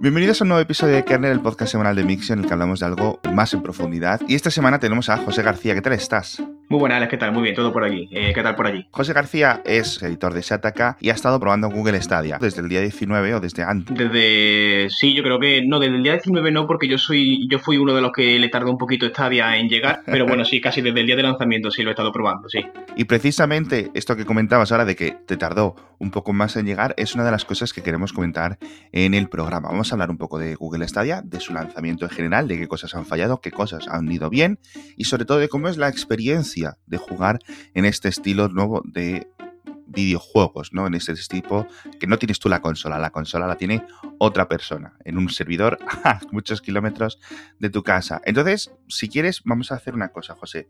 Bienvenidos a un nuevo episodio de Kernel, el podcast semanal de Mixio, en el que hablamos de algo más en profundidad. Y esta semana tenemos a José García. ¿Qué tal estás? Muy buenas, Alex, ¿qué tal? Muy bien, todo por aquí. Eh, ¿Qué tal por allí? José García es editor de Shataka y ha estado probando Google Stadia desde el día 19 o desde antes. Desde. Sí, yo creo que. No, desde el día 19 no, porque yo soy yo fui uno de los que le tardó un poquito Stadia en llegar. Pero bueno, sí, casi desde el día de lanzamiento sí lo he estado probando, sí. Y precisamente esto que comentabas ahora de que te tardó un poco más en llegar es una de las cosas que queremos comentar en el programa. Vamos a hablar un poco de Google Stadia, de su lanzamiento en general, de qué cosas han fallado, qué cosas han ido bien y sobre todo de cómo es la experiencia de jugar en este estilo nuevo de videojuegos, ¿no? En este tipo que no tienes tú la consola, la consola la tiene otra persona en un servidor a muchos kilómetros de tu casa. Entonces, si quieres, vamos a hacer una cosa, José.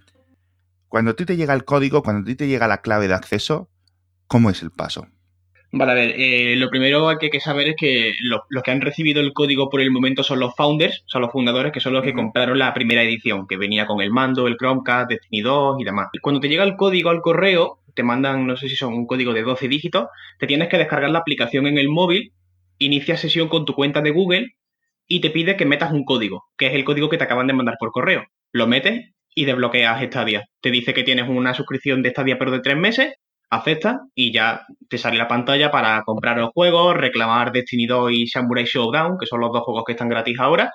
Cuando a ti te llega el código, cuando a ti te llega la clave de acceso, ¿cómo es el paso? Vale, a ver, eh, lo primero que hay que saber es que los que han recibido el código por el momento son los founders, son los fundadores, que son los que compraron la primera edición, que venía con el mando, el Chromecast, Destiny 2 y demás. Cuando te llega el código al correo, te mandan, no sé si son un código de 12 dígitos, te tienes que descargar la aplicación en el móvil, inicia sesión con tu cuenta de Google y te pide que metas un código, que es el código que te acaban de mandar por correo. Lo metes y desbloqueas Stadia. Te dice que tienes una suscripción de Stadia pero de tres meses acepta y ya te sale la pantalla para comprar los juegos, reclamar Destiny 2 y Samurai Showdown, que son los dos juegos que están gratis ahora,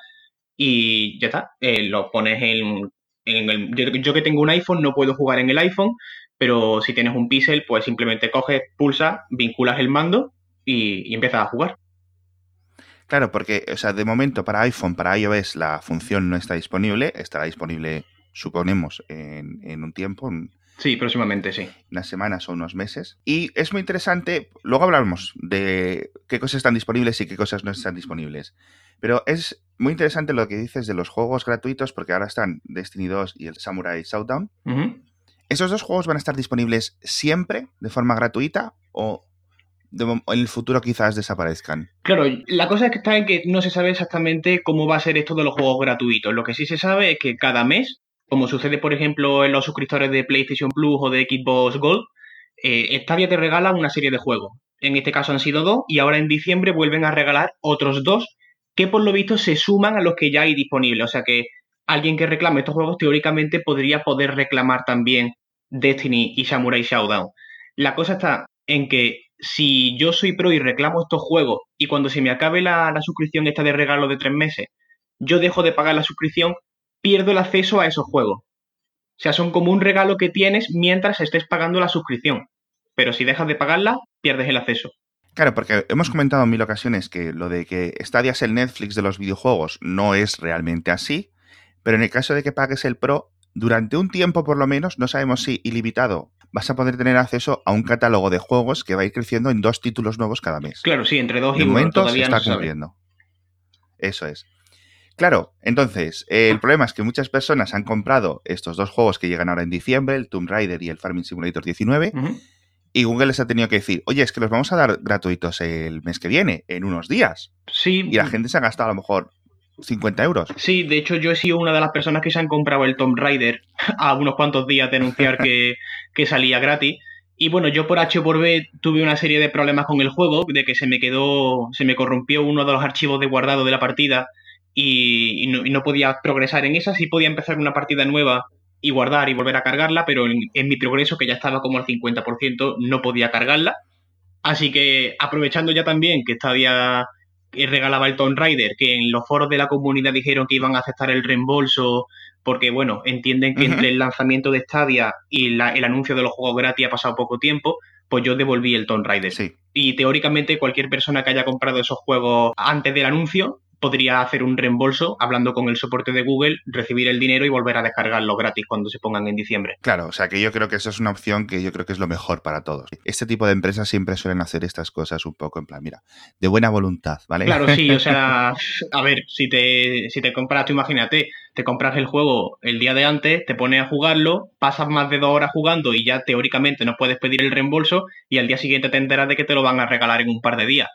y ya está, eh, lo pones en, el... Yo, que tengo un iPhone no puedo jugar en el iPhone, pero si tienes un Pixel, pues simplemente coges, pulsa, vinculas el mando y, y empiezas a jugar. Claro, porque, o sea, de momento para iPhone, para iOS, la función no está disponible, estará disponible, suponemos, en, en un tiempo, Sí, próximamente, sí. Unas semanas o unos meses. Y es muy interesante, luego hablamos de qué cosas están disponibles y qué cosas no están disponibles. Pero es muy interesante lo que dices de los juegos gratuitos, porque ahora están Destiny 2 y el Samurai Showdown. ¿Esos dos juegos van a estar disponibles siempre de forma gratuita o en el futuro quizás desaparezcan. Claro, la cosa es que está en que no se sabe exactamente cómo va a ser esto de los juegos gratuitos. Lo que sí se sabe es que cada mes como sucede, por ejemplo, en los suscriptores de PlayStation Plus o de Xbox Gold, eh, Stadia te regala una serie de juegos. En este caso han sido dos y ahora en diciembre vuelven a regalar otros dos que por lo visto se suman a los que ya hay disponibles. O sea que alguien que reclame estos juegos teóricamente podría poder reclamar también Destiny y Samurai Showdown. La cosa está en que si yo soy pro y reclamo estos juegos y cuando se me acabe la, la suscripción esta de regalo de tres meses, yo dejo de pagar la suscripción, pierdo el acceso a esos juegos. O sea, son como un regalo que tienes mientras estés pagando la suscripción. Pero si dejas de pagarla, pierdes el acceso. Claro, porque hemos comentado en mil ocasiones que lo de que Stadia es el Netflix de los videojuegos no es realmente así, pero en el caso de que pagues el Pro, durante un tiempo por lo menos, no sabemos si ilimitado, vas a poder tener acceso a un catálogo de juegos que va a ir creciendo en dos títulos nuevos cada mes. Claro, sí, entre dos y uno. momento todavía está cumpliendo. Eso es. Claro, entonces, el problema es que muchas personas han comprado estos dos juegos que llegan ahora en diciembre, el Tomb Raider y el Farming Simulator 19, y Google les ha tenido que decir, oye, es que los vamos a dar gratuitos el mes que viene, en unos días. Sí. Y la gente se ha gastado a lo mejor 50 euros. Sí, de hecho yo he sido una de las personas que se han comprado el Tomb Raider a unos cuantos días de anunciar que, que salía gratis. Y bueno, yo por H por B tuve una serie de problemas con el juego, de que se me quedó, se me corrompió uno de los archivos de guardado de la partida y, no, podía progresar en esa, sí podía empezar una partida nueva y guardar y volver a cargarla, pero en, mi progreso, que ya estaba como al 50%, no podía cargarla. Así que aprovechando ya también que Stadia regalaba el Tomb Raider, que en los foros de la comunidad dijeron que iban a aceptar el reembolso, porque bueno, entienden que entre el lanzamiento de Stadia y el anuncio de los juegos gratis ha pasado poco tiempo, pues yo devolví el Tomb Raider. Sí. Y teóricamente cualquier persona que haya comprado esos juegos antes del anuncio podría hacer un reembolso hablando con el soporte de Google, recibir el dinero y volver a descargarlo gratis cuando se pongan en diciembre. Claro, o sea que yo creo que eso es una opción que yo creo que es lo mejor para todos. Este tipo de empresas siempre suelen hacer estas cosas un poco en plan, mira, de buena voluntad, ¿vale? Claro, sí, o sea, a ver, si te, si te compras, tú imagínate, te compras el juego el día de antes, te pones a jugarlo, pasas más de dos horas jugando y ya teóricamente no puedes pedir el reembolso y al día siguiente te enteras de que te lo van a regalar en un par de días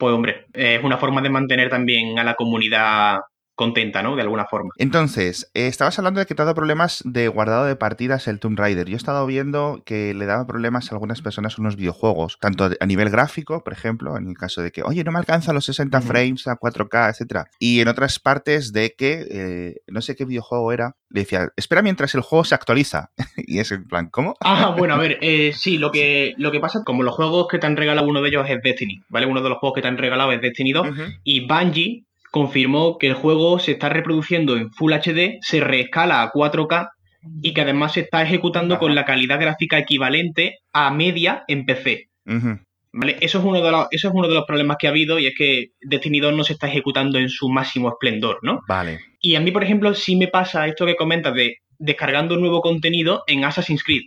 pues hombre, es una forma de mantener también a la comunidad contenta, ¿no? De alguna forma. Entonces, eh, estabas hablando de que te ha dado problemas de guardado de partidas el Tomb Raider. Yo he estado viendo que le daba problemas a algunas personas unos videojuegos, tanto a nivel gráfico, por ejemplo, en el caso de que, oye, no me alcanza los 60 frames a 4K, etcétera. Y en otras partes de que, eh, no sé qué videojuego era, le decía, espera mientras el juego se actualiza. y es en plan, ¿cómo? Ah, bueno, a ver, eh, sí, lo que, lo que pasa, como los juegos que te han regalado uno de ellos es Destiny, ¿vale? Uno de los juegos que te han regalado es Destiny 2 y Bungie confirmó que el juego se está reproduciendo en Full HD, se reescala a 4K y que además se está ejecutando con la calidad gráfica equivalente a media en PC. ¿Vale? Eso, es uno de los, eso es uno de los problemas que ha habido y es que Destiny 2 no se está ejecutando en su máximo esplendor, ¿no? Vale. Y a mí, por ejemplo, sí me pasa esto que comentas de descargando nuevo contenido en Assassin's Creed.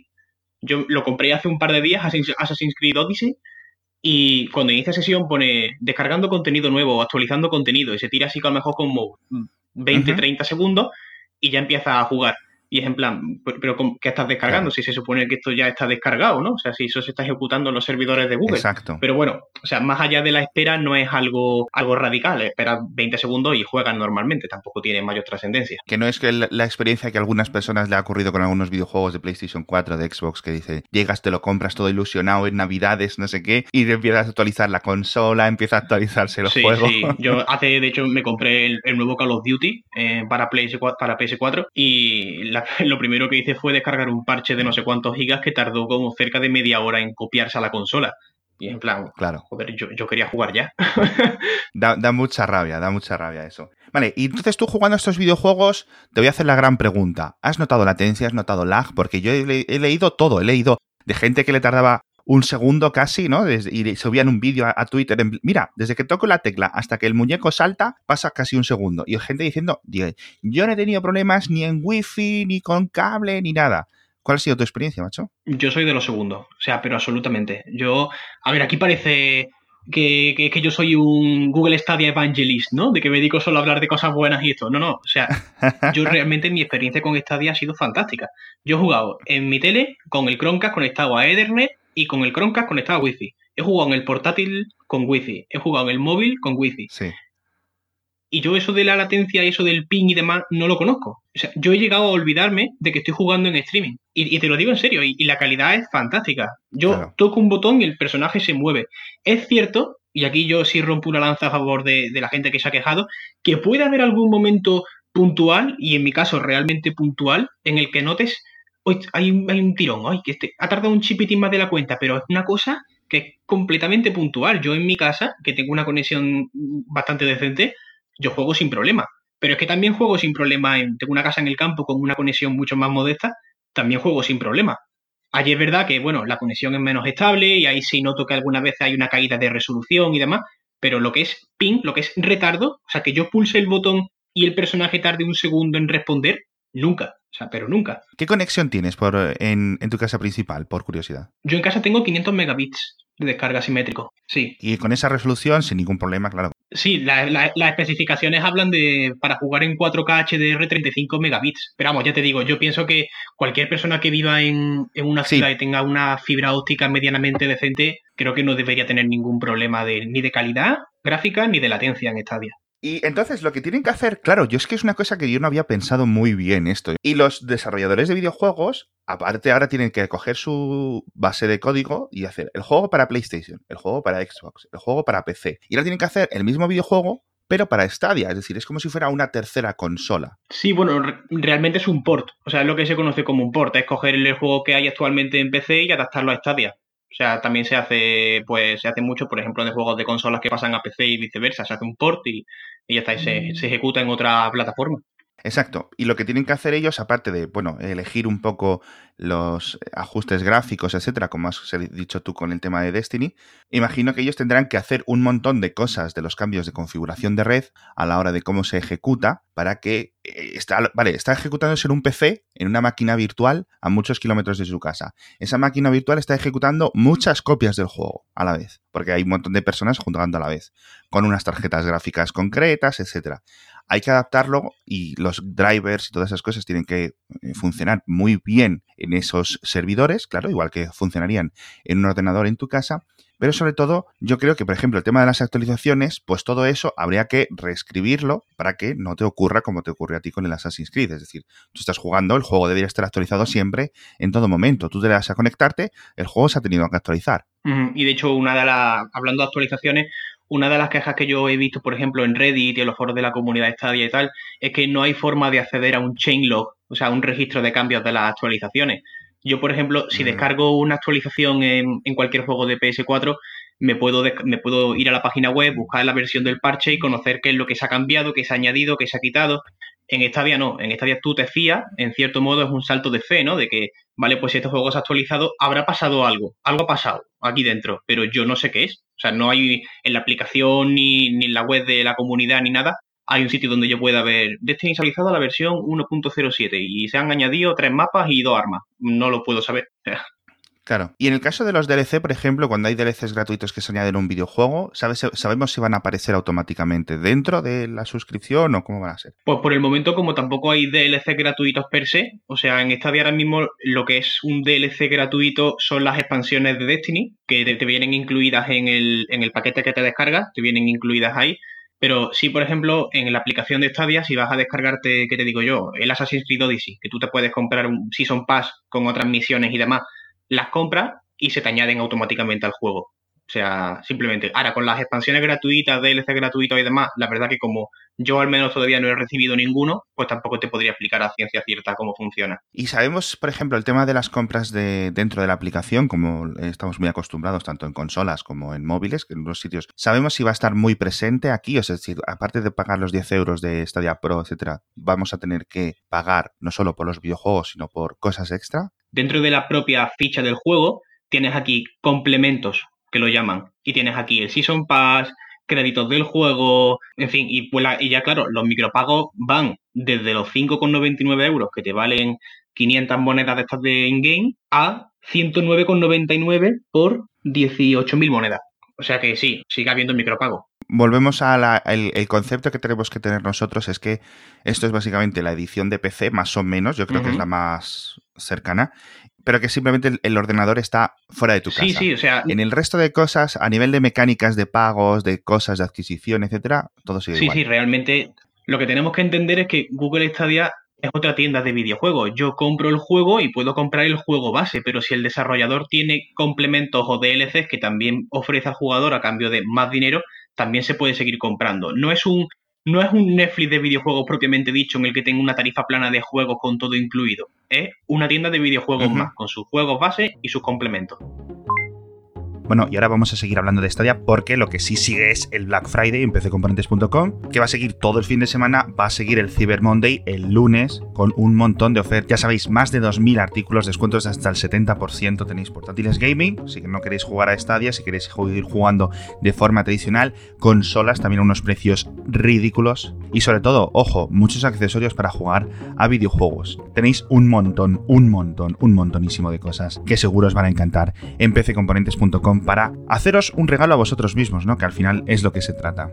Yo lo compré hace un par de días, Assassin's Creed Odyssey, y cuando inicia sesión pone descargando contenido nuevo, actualizando contenido, y se tira así a lo mejor como 20, 30 segundos y ya empieza a jugar. Y es en plan, pero ¿qué estás descargando? Si se supone que esto ya está descargado, ¿no? O sea, si eso se está ejecutando en los servidores de Google. Exacto. Pero bueno, o sea, más allá de la espera no es algo, algo radical. Esperas 20 segundos y juegan normalmente. Tampoco tiene mayor trascendencia. Que no es que la experiencia que a algunas personas le ha ocurrido con algunos videojuegos de PlayStation 4, de Xbox, que dice, llegas, te lo compras todo ilusionado en Navidades, no sé qué, y empiezas a actualizar la consola, empieza a actualizarse el juego. Sí, yo hace, de hecho, me compré el, nuevo Call of Duty eh, para, PS4, para PS4 y la lo primero que hice fue descargar un parche de no sé cuántos gigas que tardó como cerca de media hora en copiarse a la consola. Y en plan, claro. joder, yo, quería jugar ya. da, mucha rabia, da mucha rabia eso. Vale, y entonces tú jugando estos videojuegos, te voy a hacer la gran pregunta. ¿Has notado latencia? ¿Has notado lag? Porque yo he, he leído todo, he leído de gente que le tardaba un segundo casi, ¿no? Y subían un vídeo a, Twitter. mira, desde que toco la tecla hasta que el muñeco salta, pasa casi un segundo. Y gente diciendo, yo no he tenido problemas ni en wifi, ni con cable, ni nada. ¿Cuál ha sido tu experiencia, macho? Yo soy de los segundos, o sea, pero absolutamente. Yo, a ver, aquí parece que, que, que, yo soy un Google Stadia Evangelist, ¿no? De que me dedico solo a hablar de cosas buenas y esto. No, no. O sea, yo realmente mi experiencia con Stadia ha sido fantástica. Yo he jugado en mi tele con el Chromecast conectado a Ethernet y con el Chromecast conectado a Wi-Fi. He jugado en el portátil con Wi-Fi. He jugado en el móvil con Wi-Fi. Sí. Y yo eso de la latencia y eso del ping y demás no lo conozco. O sea, yo he llegado a olvidarme de que estoy jugando en streaming. Y, te lo digo en serio, y, la calidad es fantástica. Yo toco un botón y el personaje se mueve. Es cierto, y aquí yo sí rompo una lanza a favor de, la gente que se ha quejado, que puede haber algún momento puntual, y en mi caso realmente puntual, en el que notes hay un, hay un tirón, ay, que este, ha tardado un chipitín más de la cuenta, pero es una cosa que es completamente puntual. Yo en mi casa, que tengo una conexión bastante decente, yo juego sin problema. Pero es que también juego sin problema. En, tengo una casa en el campo con una conexión mucho más modesta, también juego sin problema. Allí es verdad que, bueno, la conexión es menos estable y ahí sí noto que algunas veces hay una caída de resolución y demás, pero lo que es ping, lo que es retardo, o sea, que yo pulse el botón y el personaje tarde un segundo en responder, nunca. O sea, pero nunca. ¿Qué conexión tienes por, en, tu casa principal, por curiosidad? Yo en casa tengo 500 megabits de descarga simétrico, sí. Y con esa resolución, sin ningún problema, claro. Sí, las especificaciones hablan de para jugar en 4K HDR 35 megabits. Pero vamos, ya te digo, yo pienso que cualquier persona que viva en, una ciudad y tenga una fibra óptica medianamente decente, creo que no debería tener ningún problema de, ni de calidad gráfica ni de latencia en Stadia. Y entonces lo que tienen que hacer, claro, yo es que es una cosa que yo no había pensado muy bien esto. Y los desarrolladores de videojuegos, aparte ahora tienen que coger su base de código y hacer el juego para PlayStation, el juego para Xbox, el juego para PC. Y ahora tienen que hacer el mismo videojuego, pero para Stadia, es decir, es como si fuera una tercera consola. Sí, bueno, realmente es un port, o sea, es lo que se conoce como un port, es coger el juego que hay actualmente en PC y adaptarlo a Stadia. O sea, también se hace, pues, se hace mucho, por ejemplo, de juegos de consolas que pasan a PC y viceversa. Se hace un port y, y ya está, y se, mm. se ejecuta en otra plataforma. Exacto. Y lo que tienen que hacer ellos, aparte de, bueno, elegir un poco los ajustes gráficos, etcétera, como has dicho tú con el tema de Destiny, imagino que ellos tendrán que hacer un montón de cosas de los cambios de configuración de red a la hora de cómo se ejecuta para que eh, está, vale, está ejecutándose en un PC, en una máquina virtual a muchos kilómetros de su casa. Esa máquina virtual está ejecutando muchas copias del juego a la vez, porque hay un montón de personas jugando a la vez, con unas tarjetas gráficas concretas, etcétera hay que adaptarlo y los drivers y todas esas cosas tienen que eh, funcionar muy bien en esos servidores, claro, igual que funcionarían en un ordenador en tu casa, Pero sobre todo, yo creo que, por ejemplo, el tema de las actualizaciones, pues todo eso habría que reescribirlo para que no te ocurra como te ocurrió a ti con el Assassin's Creed. Es decir, tú estás jugando, el juego debería estar actualizado siempre, en todo momento. Tú te vas a conectarte, el juego se ha tenido que actualizar. Y de hecho, una de las, hablando de actualizaciones, una de las quejas que yo he visto, por ejemplo, en Reddit y en los foros de la comunidad Stadia y tal, es que no hay forma de acceder a un chainlog, o sea, un registro de cambios de las actualizaciones. Yo, por ejemplo, si descargo una actualización en, cualquier juego de PS4, me puedo, me puedo ir a la página web, buscar la versión del parche y conocer qué es lo que se ha cambiado, qué se ha añadido, qué se ha quitado. En Stadia no, en Stadia tú te fías, en cierto modo es un salto de fe, ¿no? De que, vale, pues si este juego se ha actualizado, habrá pasado algo, algo ha pasado aquí dentro, pero yo no sé qué es. O sea, no hay en la aplicación ni, ni en la web de la comunidad ni nada, hay un sitio donde yo pueda ver Destiny actualizado a la versión 1.07 y se han añadido tres mapas y dos armas. No lo puedo saber. Claro. Y en el caso de los DLC, por ejemplo, cuando hay DLCs gratuitos que se añaden a un videojuego, ¿sabemos si van a aparecer automáticamente dentro de la suscripción o cómo van a ser? Pues por el momento, como tampoco hay DLCs gratuitos per se, o sea, en esta ahora mismo lo que es un DLC gratuito son las expansiones de Destiny, que te, vienen incluidas en el, en el paquete que te descargas, te vienen incluidas ahí. Pero sí, por ejemplo, en la aplicación de Stadia, si vas a descargarte, ¿qué te digo yo? El Assassin's Creed Odyssey, que tú te puedes comprar un Season Pass con otras misiones y demás, las compras y se te añaden automáticamente al juego. O sea, simplemente. Ahora, con las expansiones gratuitas, DLC gratuitos y demás, la verdad que como yo al menos todavía no he recibido ninguno, pues tampoco te podría explicar a ciencia cierta cómo funciona. Y sabemos, por ejemplo, el tema de las compras de dentro de la aplicación, como estamos muy acostumbrados tanto en consolas como en móviles, que en los sitios. ¿Sabemos si va a estar muy presente aquí? Es decir, aparte de pagar los 10 euros de Stadia Pro, etcétera, vamos a tener que pagar no solo por los videojuegos, sino por cosas extra. Dentro de la propia ficha del juego, tienes aquí complementos que lo llaman. Y tienes aquí el Season Pass, créditos del juego, en fin, y, pues y ya claro, los micropagos van desde los 5,99 euros que te valen 500 monedas de estas de in-game a 109,99 por 18.000 monedas. O sea que sí, sigue habiendo micropago. Volvemos al el concepto que tenemos que tener nosotros, es que esto es básicamente la edición de PC, más o menos, yo creo que es la más cercana, pero que simplemente el, ordenador está fuera de tu casa. Sí, sí, o sea. En el resto de cosas, a nivel de mecánicas, de pagos, de cosas, de adquisición, etcétera, todo sigue sí, igual. Sí, sí, realmente lo que tenemos que entender es que Google Stadia es otra tienda de videojuegos. Yo compro el juego y puedo comprar el juego base, pero si el desarrollador tiene complementos o DLCs que también ofrece al jugador a cambio de más dinero, también se puede seguir comprando. No es un no es un Netflix de videojuegos propiamente dicho en el que tenga una tarifa plana de juegos con todo incluido. Es una tienda de videojuegos más, con sus juegos base y sus complementos. Bueno, y ahora vamos a seguir hablando de Stadia porque lo que sí sigue es el Black Friday en pccomponentes.com, que va a seguir todo el fin de semana, va a seguir el Cyber Monday el lunes con un montón de ofertas. Ya sabéis, más de 2.000 artículos, descuentos de hasta el 70% tenéis portátiles gaming, si no queréis jugar a Stadia, si queréis seguir jugando de forma tradicional, consolas también a unos precios ridículos y sobre todo, ojo, muchos accesorios para jugar a videojuegos. Tenéis un montón, un montón, un montonísimo de cosas que seguro os van a encantar en pccomponentes.com para haceros un regalo a vosotros mismos, ¿no? Que al final es lo que se trata.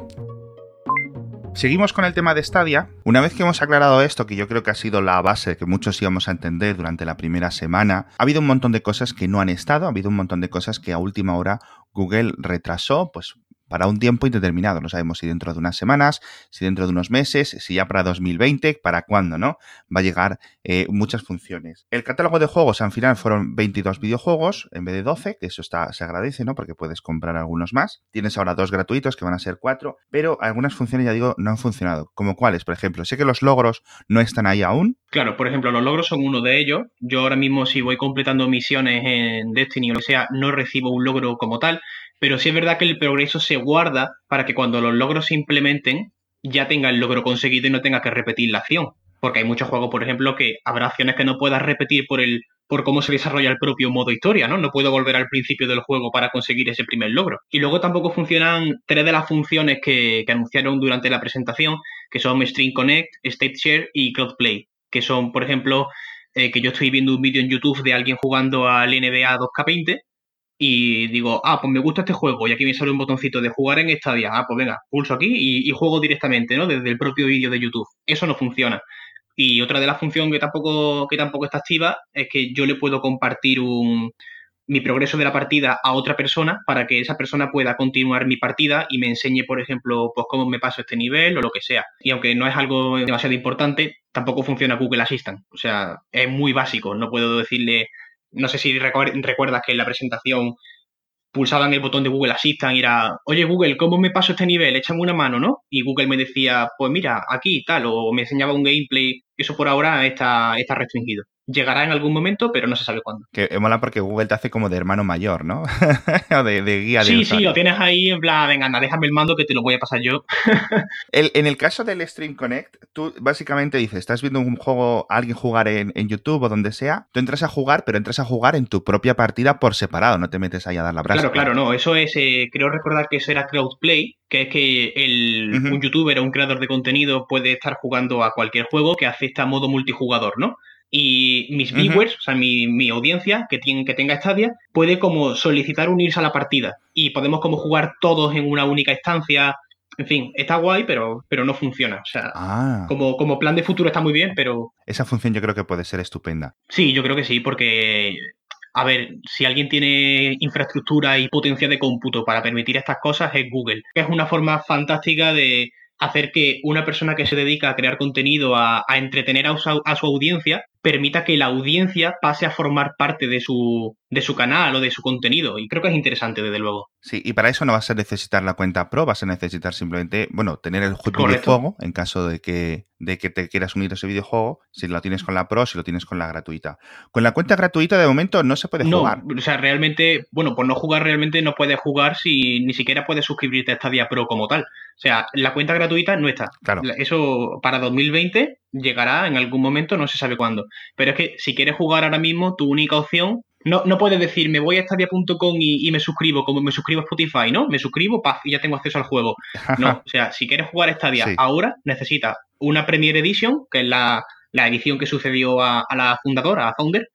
Seguimos con el tema de Stadia. Una vez que hemos aclarado esto, que yo creo que ha sido la base que muchos íbamos a entender durante la primera semana, ha habido un montón de cosas que no han estado, ha habido un montón de cosas que a última hora Google retrasó, pues para un tiempo indeterminado. No sabemos si dentro de unas semanas, si dentro de unos meses, si ya para 2020, para cuándo, ¿no? Va a llegar eh, muchas funciones. El catálogo de juegos al final fueron 22 videojuegos en vez de 12, que eso está, se agradece, ¿no? Porque puedes comprar algunos más. Tienes ahora dos gratuitos que van a ser cuatro, pero algunas funciones, ya digo, no han funcionado. Como cuáles, por ejemplo. Sé que los logros no están ahí aún. Claro, por ejemplo, los logros son uno de ellos. Yo ahora mismo, si voy completando misiones en Destiny o lo que sea, no recibo un logro como tal pero sí es verdad que el progreso se guarda para que cuando los logros se implementen ya tenga el logro conseguido y no tenga que repetir la acción. Porque hay muchos juegos, por ejemplo, que habrá acciones que no puedas repetir por el por cómo se desarrolla el propio modo historia, ¿no? No puedo volver al principio del juego para conseguir ese primer logro. Y luego tampoco funcionan tres de las funciones que, anunciaron durante la presentación, que son Stream Connect, State Share y Cloud Play, que son, por ejemplo, eh, que yo estoy viendo un vídeo en YouTube de alguien jugando al NBA 2K20 y digo, ah, pues me gusta este juego y aquí me sale un botoncito de jugar en Stadia. Ah, pues venga, pulso aquí y, juego directamente, ¿no? Desde el propio vídeo de YouTube. Eso no funciona. Y otra de las funciones que tampoco, que tampoco está activa es que yo le puedo compartir un, mi progreso de la partida a otra persona para que esa persona pueda continuar mi partida y me enseñe, por ejemplo, pues cómo me paso este nivel o lo que sea. Y aunque no es algo demasiado importante, tampoco funciona Google Assistant. O sea, es muy básico. No puedo decirle, no sé si recuerdas que en la presentación pulsaban el botón de Google Assistant y era, oye Google, ¿cómo me paso este nivel? Échame una mano, ¿no? Y Google me decía, pues mira, aquí tal, o me enseñaba un gameplay. Eso por ahora está, está restringido llegará en algún momento, pero no se sabe cuándo. Que mola porque Google te hace como de hermano mayor, ¿no? o de, guía de Sí, sí, lo tienes ahí en plan, venga, anda, déjame el mando que te lo voy a pasar yo. en el caso del Stream Connect, tú básicamente dices, estás viendo un juego, alguien jugar en, YouTube o donde sea, tú entras a jugar, pero entras a jugar en tu propia partida por separado, no te metes ahí a dar la brasa. Claro, claro, no, eso es, eh, creo recordar que eso era Crowdplay, que es que el, un youtuber o un creador de contenido puede estar jugando a cualquier juego que acepta modo multijugador, ¿no? Y mis viewers, o sea, mi, audiencia que, tiene, que tenga Stadia, puede como solicitar unirse a la partida y podemos como jugar todos en una única instancia. En fin, está guay, pero, pero no funciona. O sea, ah. como, como plan de futuro está muy bien, pero... Esa función yo creo que puede ser estupenda. Sí, yo creo que sí, porque a ver, si alguien tiene infraestructura y potencia de cómputo para permitir estas cosas es Google, que es una forma fantástica de hacer que una persona que se dedica a crear contenido, a, entretener a su, a su, audiencia, permita que la audiencia pase a formar parte de su, de su canal o de su contenido. Y creo que es interesante, desde luego. Sí, y para eso no vas a necesitar la cuenta Pro, vas a necesitar simplemente, bueno, tener el videojuego en caso de que, de que te quieras unir a ese videojuego, si lo tienes con la Pro, si lo tienes con la gratuita. Con la cuenta gratuita de momento no se puede jugar. No, o sea, realmente, bueno, por no jugar realmente no puedes jugar si ni siquiera puedes suscribirte a Stadia Pro como tal. O sea, la cuenta gratuita no está. Claro. Eso para 2020 llegará en algún momento, no se sabe cuándo. Pero es que si quieres jugar ahora mismo, tu única opción no, no puedes decir, me voy a Stadia.com y, y me suscribo, como me suscribo a Spotify, ¿no? Me suscribo, paz, y ya tengo acceso al juego. No, o sea, si quieres jugar Stadia ahora, necesitas una Premier Edition, que es la, edición que sucedió a, a, la fundadora, a Founder,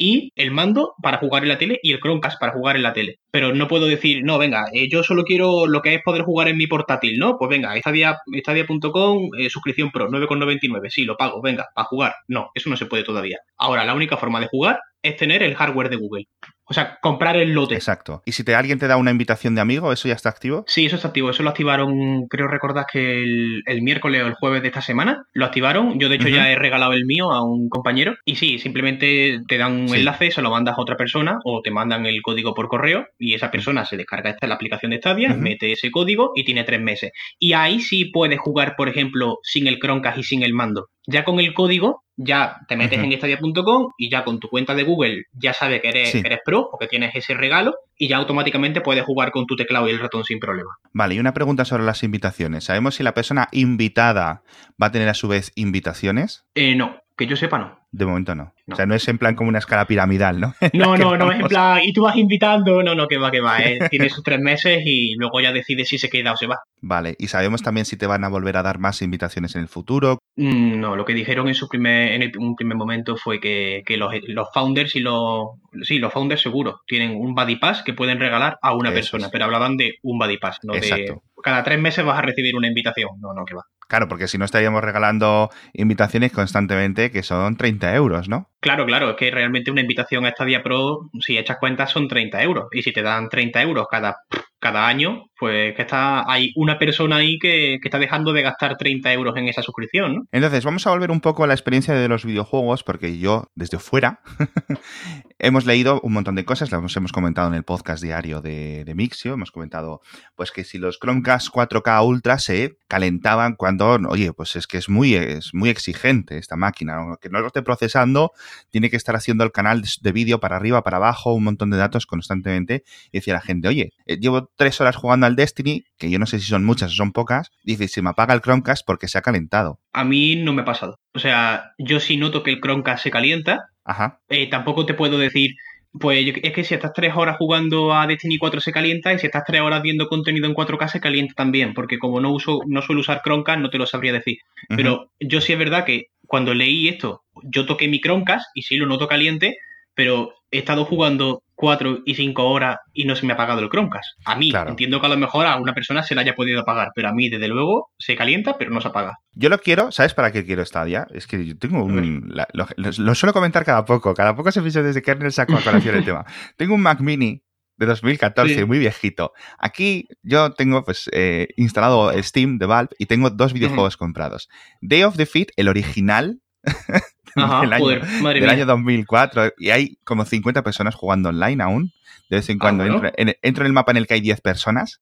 y el mando para jugar en la tele y el Chromecast para jugar en la tele. Pero no puedo decir, no, venga, eh, yo solo quiero lo que es poder jugar en mi portátil, ¿no? Pues venga, estadia.com, eh, suscripción pro, 9,99, sí, lo pago, venga, para jugar. No, eso no se puede todavía. Ahora, la única forma de jugar es tener el hardware de Google. O sea, comprar el lote. Exacto. ¿Y si te, alguien te da una invitación de amigo, eso ya está activo? Sí, eso está activo. Eso lo activaron, creo recordar que el, miércoles o el jueves de esta semana. Lo activaron. Yo, de hecho, ya he regalado el mío a un compañero. Y sí, simplemente te dan un enlace, se lo mandas a otra persona o te mandan el código por correo y esa persona se descarga esta la aplicación de Stadia, mete ese código y tiene tres meses. Y ahí sí puedes jugar, por ejemplo, sin el Chromecast y sin el mando. Ya con el código, ya te metes en estadia.com y ya con tu cuenta de Google ya sabe que eres, eres pro o que tienes ese regalo y ya automáticamente puedes jugar con tu teclado y el ratón sin problema. Vale, y una pregunta sobre las invitaciones. ¿Sabemos si la persona invitada va a tener a su vez invitaciones? Eh, no, que yo sepa no. De momento no. O sea, no es en plan como una escala piramidal, ¿no? No, no, no es en plan, y tú vas invitando, no, no, que va, que va. ¿eh? Tiene sus tres meses y luego ya decide si se queda o se va. Vale, ¿y sabemos también si te van a volver a dar más invitaciones en el futuro? Mm, no, lo que dijeron en su primer, en un primer momento fue que, los, founders y los, sí, los founders seguro tienen un buddy pass que pueden regalar a una persona, pero hablaban de un buddy pass, no de cada tres meses vas a recibir una invitación. No, no, que va. Claro, porque si no estaríamos regalando invitaciones constantemente que son 30 euros, ¿no? Claro, claro, es que realmente una invitación a Stadia Pro, si echas cuentas, son 30 euros. Y si te dan 30 euros cada, cada año, pues que está hay una persona ahí que, está dejando de gastar 30 euros en esa suscripción, ¿no? Entonces, vamos a volver un poco a la experiencia de los videojuegos, porque yo, desde fuera, hemos leído un montón de cosas, las hemos comentado en el podcast diario de, de, Mixio, hemos comentado pues que si los Chromecast 4K Ultra se calentaban cuando, oye, pues es que es muy, es muy exigente esta máquina, que no lo esté procesando, tiene que estar haciendo el canal de vídeo para arriba, para abajo, un montón de datos constantemente, y decía la gente, oye, eh, llevo tres horas jugando al Destiny, que yo no sé si son muchas o son pocas, dice, se me apaga el Chromecast porque se ha calentado. A mí no me ha pasado. O sea, yo sí noto que el Chromecast se calienta. Ajá. Eh, tampoco te puedo decir, pues es que si estás tres horas jugando a Destiny 4 se calienta y si estás tres horas viendo contenido en 4K se calienta también, porque como no uso, no suelo usar Chromecast, no te lo sabría decir. Pero yo sí es verdad que cuando leí esto, yo toqué mi Chromecast y sí lo noto caliente, pero he estado jugando cuatro y cinco horas y no se me ha apagado el Chromecast. A mí, entiendo que a lo mejor a una persona se le haya podido apagar, pero a mí, desde luego, se calienta, pero no se apaga. Yo lo quiero, ¿sabes para qué quiero Stadia? Es que yo tengo un. lo, suelo comentar cada poco, cada poco se episodio desde Kernel saco a colación el tema. Tengo un Mac Mini de 2014, muy viejito. Aquí yo tengo pues eh, instalado Steam de Valve y tengo dos videojuegos comprados. Day of the Defeat, el original, del, año, 2004 y hay como 50 personas jugando online aún. De vez en ah, cuando entro, en, el mapa en el que hay 10 personas.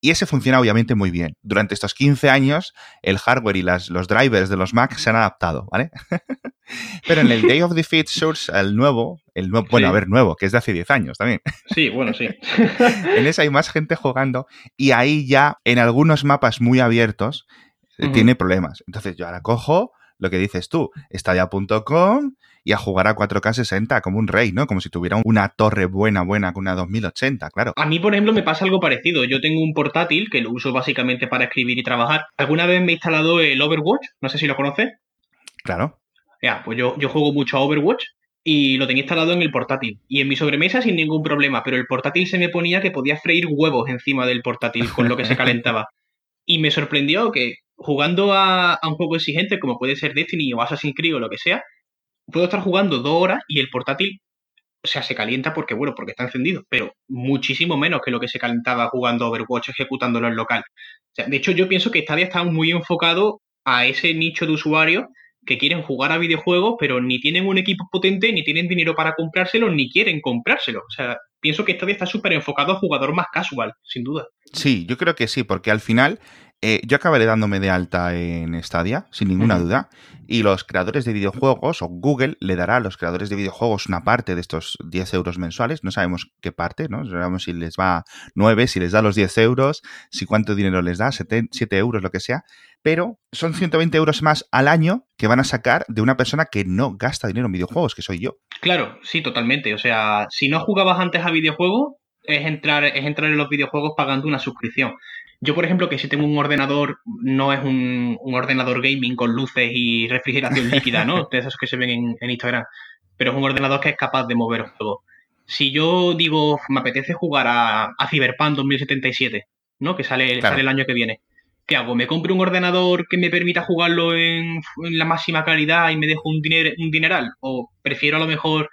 Y ese funciona obviamente muy bien. Durante estos 15 años, el hardware y las, los drivers de los Mac se han adaptado, ¿vale? Pero en el Day of Defeat Source, el nuevo, el nuevo, bueno, a ver, nuevo, que es de hace 10 años también. Sí, bueno, sí. en ese hay más gente jugando y ahí ya, en algunos mapas muy abiertos, eh, tiene problemas. Entonces yo ahora cojo, lo que dices tú, estadia.com y a jugar a 4K 60 como un rey, ¿no? Como si tuviera una torre buena, buena, con una 2080, claro. A mí, por ejemplo, me pasa algo parecido. Yo tengo un portátil que lo uso básicamente para escribir y trabajar. ¿Alguna vez me he instalado el Overwatch? No sé si lo conoces. Claro. Ya, pues yo, yo juego mucho a Overwatch y lo tenía instalado en el portátil. Y en mi sobremesa sin ningún problema, pero el portátil se me ponía que podía freír huevos encima del portátil con lo que se calentaba. Y me sorprendió que jugando a, un juego exigente como puede ser Destiny o Assassin's Creed o lo que sea, puedo estar jugando dos horas y el portátil, o sea, se calienta porque, bueno, porque está encendido, pero muchísimo menos que lo que se calentaba jugando Overwatch ejecutándolo en local. O sea, de hecho, yo pienso que Stadia está muy enfocado a ese nicho de usuarios que quieren jugar a videojuegos, pero ni tienen un equipo potente, ni tienen dinero para comprárselo, ni quieren comprárselo. O sea, pienso que Stadia está súper enfocado a jugador más casual, sin duda. Sí, yo creo que sí, porque al final eh, yo acabaré dándome de alta en Stadia, sin ninguna duda, y los creadores de videojuegos, o Google le dará a los creadores de videojuegos una parte de estos 10 euros mensuales, no sabemos qué parte, ¿no? sabemos si les va 9, si les da los 10 euros, si cuánto dinero les da, 7, 7 euros, lo que sea, pero son 120 euros más al año que van a sacar de una persona que no gasta dinero en videojuegos, que soy yo. Claro, sí, totalmente. O sea, si no jugabas antes a videojuegos, es entrar, es entrar en los videojuegos pagando una suscripción. Yo, por ejemplo, que si tengo un ordenador, no es un, ordenador gaming con luces y refrigeración líquida, ¿no? De esos que se ven en, Instagram. Pero es un ordenador que es capaz de mover juego. Si yo digo, me apetece jugar a, a Cyberpunk 2077, ¿no? Que sale, sale el año que viene. ¿Qué hago? ¿Me compro un ordenador que me permita jugarlo en, en la máxima calidad y me dejo un, diner, un dineral? ¿O prefiero a lo mejor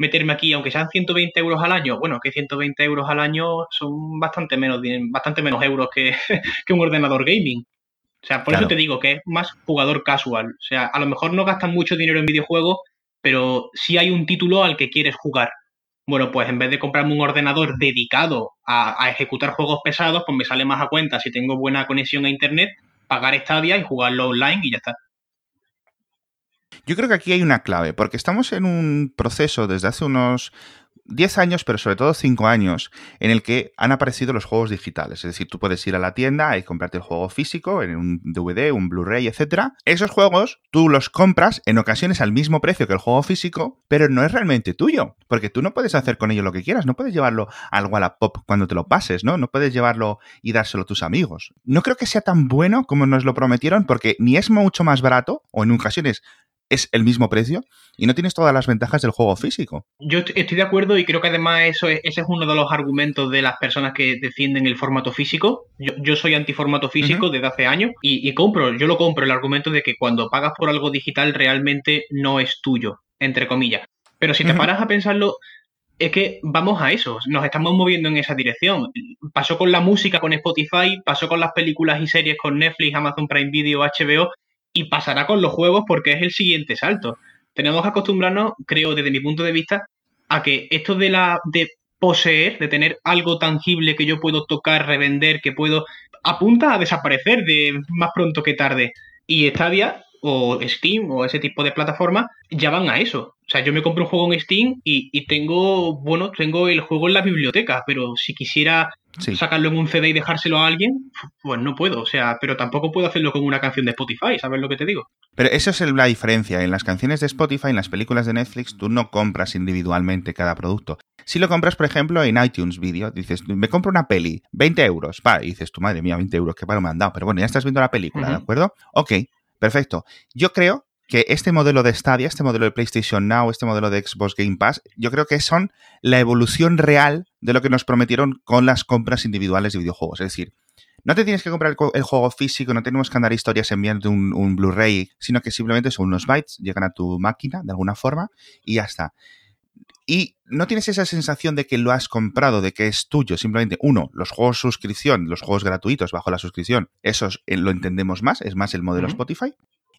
meterme aquí, aunque sean 120 euros al año, bueno, que 120 euros al año son bastante menos, bastante menos euros que, un ordenador gaming. O sea, por eso te digo que es más jugador casual. O sea, a lo mejor no gastan mucho dinero en videojuegos, pero si hay un título al que quieres jugar. Bueno, pues en vez de comprarme un ordenador dedicado a, a, ejecutar juegos pesados, pues me sale más a cuenta si tengo buena conexión a internet, pagar Stadia y jugarlo online y ya está. Yo creo que aquí hay una clave, porque estamos en un proceso desde hace unos 10 años, pero sobre todo 5 años, en el que han aparecido los juegos digitales. Es decir, tú puedes ir a la tienda y comprarte el juego físico en un DVD, un Blu-ray, etc. Esos juegos tú los compras en ocasiones al mismo precio que el juego físico, pero no es realmente tuyo, porque tú no puedes hacer con ello lo que quieras, no puedes llevarlo al Wallapop cuando te lo pases, ¿no? No puedes llevarlo y dárselo a tus amigos. No creo que sea tan bueno como nos lo prometieron, porque ni es mucho más barato, o en ocasiones es el mismo precio y no tienes todas las ventajas del juego físico. Yo estoy de acuerdo y creo que además eso ese es uno de los argumentos de las personas que defienden el formato físico. Yo, soy antiformato físico desde hace años y, compro, yo lo compro, el argumento de que cuando pagas por algo digital realmente no es tuyo, entre comillas. Pero si te paras a pensarlo, es que vamos a eso, nos estamos moviendo en esa dirección. Pasó con la música con Spotify, pasó con las películas y series con Netflix, Amazon Prime Video, HBO, y pasará con los juegos porque es el siguiente salto. Tenemos que acostumbrarnos, creo, desde mi punto de vista, a que esto de la de poseer, de tener algo tangible que yo puedo tocar, revender, que puedo, apunta a desaparecer de más pronto que tarde. Y Stadia o Steam o ese tipo de plataformas ya van a eso. O sea, yo me compro un juego en Steam y, tengo, bueno, tengo el juego en la biblioteca, pero si quisiera sacarlo en un CD y dejárselo a alguien, pues no puedo. O sea, pero tampoco puedo hacerlo con una canción de Spotify, ¿sabes lo que te digo? Pero eso es la diferencia. En las canciones de Spotify, en las películas de Netflix, tú no compras individualmente cada producto. Si lo compras, por ejemplo, en iTunes Video, dices, me compro una peli, 20 euros, va, y dices, tu madre mía, 20 euros, qué paro me han dado. Pero bueno, ya estás viendo la película, ¿de acuerdo? Ok, perfecto. Yo creo que este modelo de Stadia, este modelo de PlayStation Now, este modelo de Xbox Game Pass, yo creo que son la evolución real de lo que nos prometieron con las compras individuales de videojuegos. Es decir, no te tienes que comprar el, juego físico, no tenemos que andar historias enviando un, un Blu-ray, sino que simplemente son unos bytes, llegan a tu máquina de alguna forma y ya está. Y no tienes esa sensación de que lo has comprado, de que es tuyo. Simplemente, uno, los juegos suscripción, los juegos gratuitos bajo la suscripción, esos eh, lo entendemos más, es más el modelo Spotify.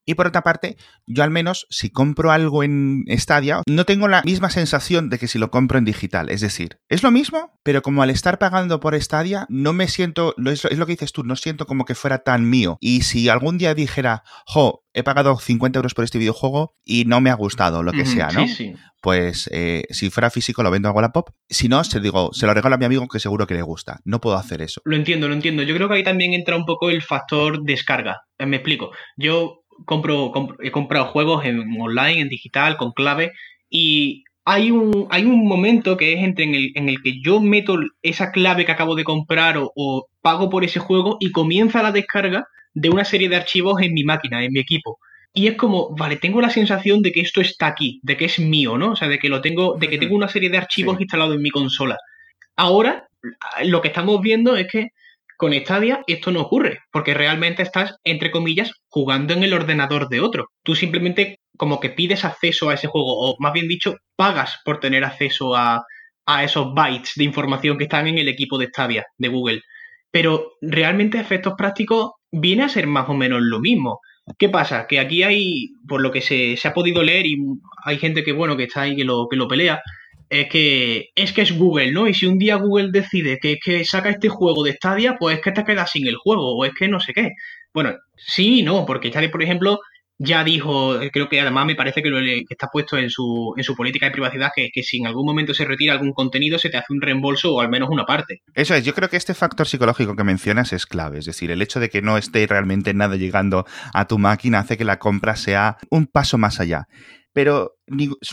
Y por otra parte, yo al menos si compro algo en Stadia, no tengo la misma sensación de que si lo compro en digital. Es decir, es lo mismo, pero como al estar pagando por Stadia, no me siento, es lo que dices tú, no siento como que fuera tan mío. Y si algún día dijera, jo, he pagado 50 euros por este videojuego y no me ha gustado, lo que sea, ¿no? Sí, sí. Pues eh, si fuera físico lo vendo a Wallapop. Si no, se, digo, se lo regalo a mi amigo que seguro que le gusta. No puedo hacer eso. Lo entiendo, lo entiendo. Yo creo que ahí también entra un poco el factor descarga. Eh, me explico. Yo compro, he comprado juegos en online, en digital, con clave, y hay un, hay un momento que es entre en el, en el que yo meto esa clave que acabo de comprar o, pago por ese juego y comienza la descarga de una serie de archivos en mi máquina, en mi equipo. Y es como, vale, tengo la sensación de que esto está aquí, de que es mío, ¿no? O sea, de que lo tengo, de que tengo una serie de archivos instalados en mi consola. Ahora, lo que estamos viendo es que con Stadia esto no ocurre, porque realmente estás, entre comillas, jugando en el ordenador de otro. Tú simplemente como que pides acceso a ese juego, o más bien dicho, pagas por tener acceso a, esos bytes de información que están en el equipo de Stadia de Google. Pero realmente efectos prácticos viene a ser más o menos lo mismo. ¿Qué pasa? Que aquí hay, por lo que se, se, ha podido leer, y hay gente que bueno, que está ahí que lo, que lo pelea, es que es que es Google, ¿no? Y si un día Google decide que, que saca este juego de Stadia, pues es que te quedas sin el juego, o es que no sé qué. Bueno, sí y no, porque Stadia, por ejemplo, ya dijo, creo que además me parece que, lo, está puesto en su, en su política de privacidad, que, que si en algún momento se retira algún contenido, se te hace un reembolso o al menos una parte. Eso es, yo creo que este factor psicológico que mencionas es clave, es decir, el hecho de que no esté realmente nada llegando a tu máquina hace que la compra sea un paso más allá. Pero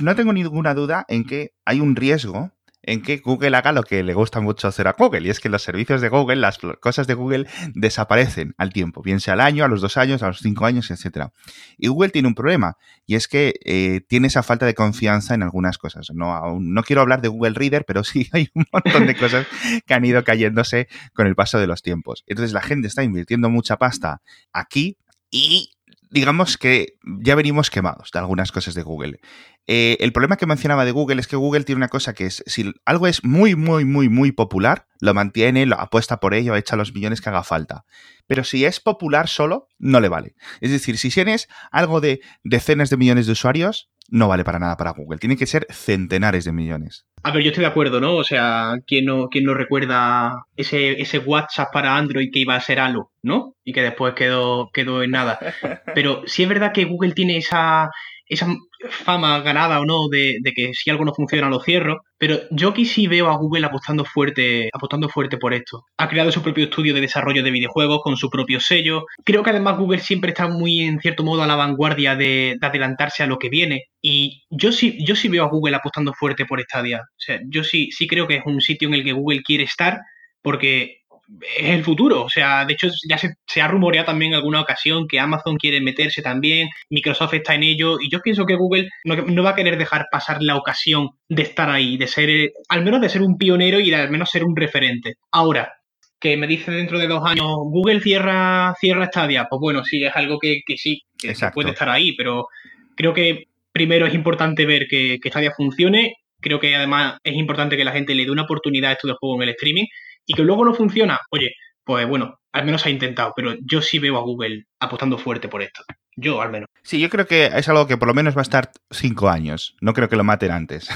no tengo ninguna duda en que hay un riesgo en que Google haga lo que le gusta mucho hacer a Google, y es que los servicios de Google, las cosas de Google, desaparecen al tiempo, bien sea al año, a los dos años, a los cinco años, etc. Y Google tiene un problema, y es que eh, tiene esa falta de confianza en algunas cosas. No, no quiero hablar de Google Reader, pero sí hay un montón de cosas que han ido cayéndose con el paso de los tiempos. Entonces la gente está invirtiendo mucha pasta aquí y digamos que ya venimos quemados de algunas cosas de Google. Eh, el problema que mencionaba de Google es que Google tiene una cosa que es, si algo es muy, muy, muy, muy popular, lo mantiene, lo apuesta por ello, echa los millones que haga falta. Pero si es popular solo, no le vale. Es decir, si tienes algo de decenas de millones de usuarios, no vale para nada para Google. Tiene que ser centenares de millones. A ver, yo estoy de acuerdo, ¿no? O sea, ¿quién no, quién no recuerda ese, ese WhatsApp para Android que iba a ser Halo, ¿no? Y que después quedó, quedó en nada. Pero sí es verdad que Google tiene esa, esa fama ganada o no de, que si algo no funciona lo cierro, pero yo aquí sí veo a Google apostando fuerte, apostando fuerte por esto. Ha creado su propio estudio de desarrollo de videojuegos con su propio sello. Creo que además Google siempre está muy en cierto modo a la vanguardia de, adelantarse a lo que viene. Y yo sí, yo sí veo a Google apostando fuerte por Stadia. O sea, yo sí, sí creo que es un sitio en el que Google quiere estar porque es el futuro. O sea, de hecho ya se, ha rumoreado también en alguna ocasión que Amazon quiere meterse también, Microsoft está en ello y yo pienso que Google no, va a querer dejar pasar la ocasión de estar ahí, de ser, al menos de ser un pionero y de al menos ser un referente. Ahora, que me dice dentro de dos años, Google cierra, cierra Stadia, pues bueno, sí, es algo que, sí, que puede estar ahí, pero creo que primero es importante ver que, que Stadia funcione, creo que además es importante que la gente le dé una oportunidad a esto de juego en el streaming y que luego no funciona, oye, pues bueno, al menos ha intentado, pero yo sí veo a Google apostando fuerte por esto. Yo al menos. Sí, yo creo que es algo que por lo menos va a estar cinco años. No creo que lo maten antes.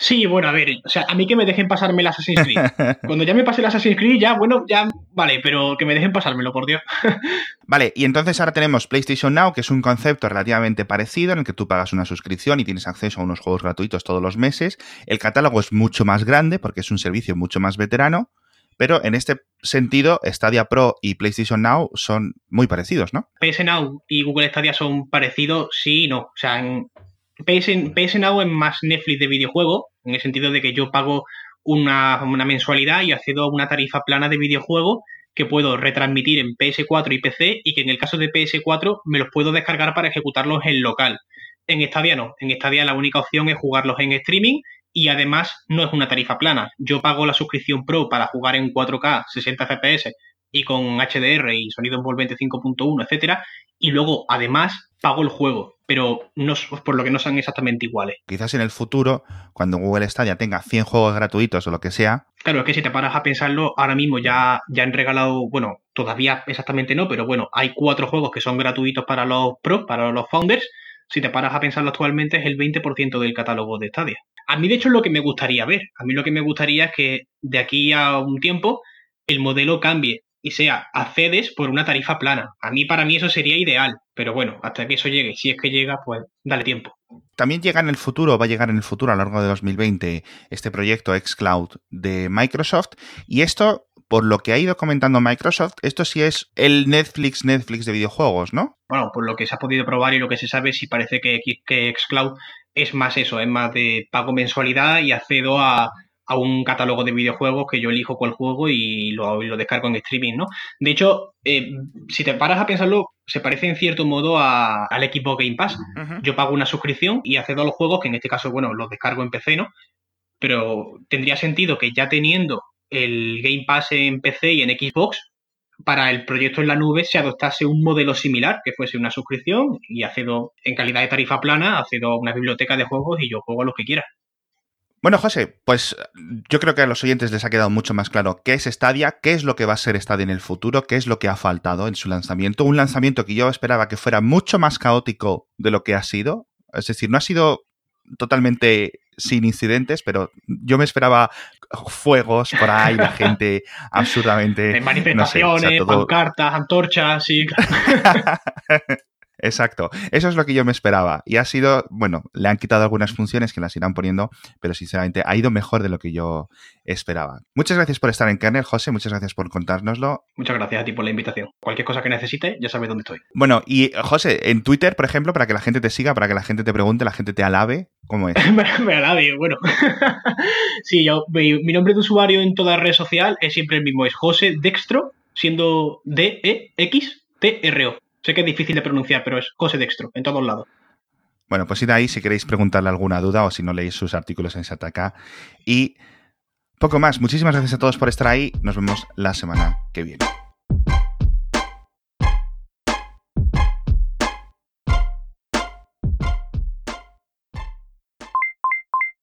Sí, bueno, a ver, o sea, a mí que me dejen pasarme el Assassin's Creed. Cuando ya me pase el Assassin's Creed, ya, bueno, ya, vale, pero que me dejen pasármelo, por Dios. vale, y entonces ahora tenemos PlayStation Now, que es un concepto relativamente parecido, en el que tú pagas una suscripción y tienes acceso a unos juegos gratuitos todos los meses. El catálogo es mucho más grande, porque es un servicio mucho más veterano. Pero en este sentido, Stadia Pro y PlayStation Now son muy parecidos, ¿no? PS Now y Google Stadia son parecidos, sí y no. O sea, en PS, Now es más Netflix de videojuego, en el sentido de que yo pago una, mensualidad y accedo a una tarifa plana de videojuego que puedo retransmitir en PS4 y PC y que en el caso de PS4 me los puedo descargar para ejecutarlos en local. En Stadia no, en Stadia la única opción es jugarlos en streaming y además no es una tarifa plana. Yo pago la suscripción Pro para jugar en 4K, 60 FPS y con HDR y sonido envolvente 5.1, etcétera, y luego además pago el juego, pero no, por lo que no son exactamente iguales. Quizás en el futuro, cuando Google Stadia tenga 100 juegos gratuitos o lo que sea. Claro, es que si te paras a pensarlo, ahora mismo ya, ya han regalado, bueno, todavía exactamente no, pero bueno, hay cuatro juegos que son gratuitos para los pros, para los founders. Si te paras a pensarlo actualmente, es el 20% del catálogo de Stadia. A mí, de hecho, es lo que me gustaría ver. A mí lo que me gustaría es que de aquí a un tiempo el modelo cambie y sea accedes por una tarifa plana. A mí, para mí, eso sería ideal. Pero bueno, hasta que eso llegue, si es que llega, pues dale tiempo. También llega en el futuro, va a llegar en el futuro a lo largo de 2020 este proyecto xCloud de Microsoft. Y esto, por lo que ha ido comentando Microsoft, esto sí es el Netflix, Netflix de videojuegos, ¿no? Bueno, por lo que se ha podido probar y lo que se sabe, sí parece que, que xCloud es más eso, es más de pago mensualidad y accedo a a un catálogo de videojuegos que yo elijo cuál juego y lo, lo descargo en streaming, ¿no? De hecho, eh, si te paras a pensarlo, se parece en cierto modo al equipo Game Pass. Yo pago una suscripción y accedo a los juegos, que en este caso, bueno, los descargo en PC, ¿no? Pero tendría sentido que ya teniendo el Game Pass en PC y en Xbox, para el proyecto en la nube se adoptase un modelo similar, que fuese una suscripción y accedo en calidad de tarifa plana, accedo a una biblioteca de juegos y yo juego a los que quiera. Bueno, José, pues yo creo que a los oyentes les ha quedado mucho más claro qué es Stadia, qué es lo que va a ser Stadia en el futuro, qué es lo que ha faltado en su lanzamiento. Un lanzamiento que yo esperaba que fuera mucho más caótico de lo que ha sido. Es decir, no ha sido totalmente sin incidentes, pero yo me esperaba fuegos por ahí, la gente absurdamente. manifestaciones, pancartas, antorchas, sí. Exacto, eso es lo que yo me esperaba. Y ha sido, bueno, le han quitado algunas funciones que las irán poniendo, pero sinceramente ha ido mejor de lo que yo esperaba. Muchas gracias por estar en Kernel, José, muchas gracias por contárnoslo. Muchas gracias a ti por la invitación. Cualquier cosa que necesite, ya sabes dónde estoy. Bueno, y José, en Twitter, por ejemplo, para que la gente te siga, para que la gente te pregunte, la gente te alabe, ¿cómo es? me alabe, bueno. sí, yo, mi, mi nombre de usuario en toda red social es siempre el mismo, es José Dextro, siendo D-E-X-T-R-O. Sé que es difícil de pronunciar, pero es José Dextro, en todos lados. Bueno, pues id ahí si queréis preguntarle alguna duda o si no leéis sus artículos en Sataka. Y poco más. Muchísimas gracias a todos por estar ahí. Nos vemos la semana que viene.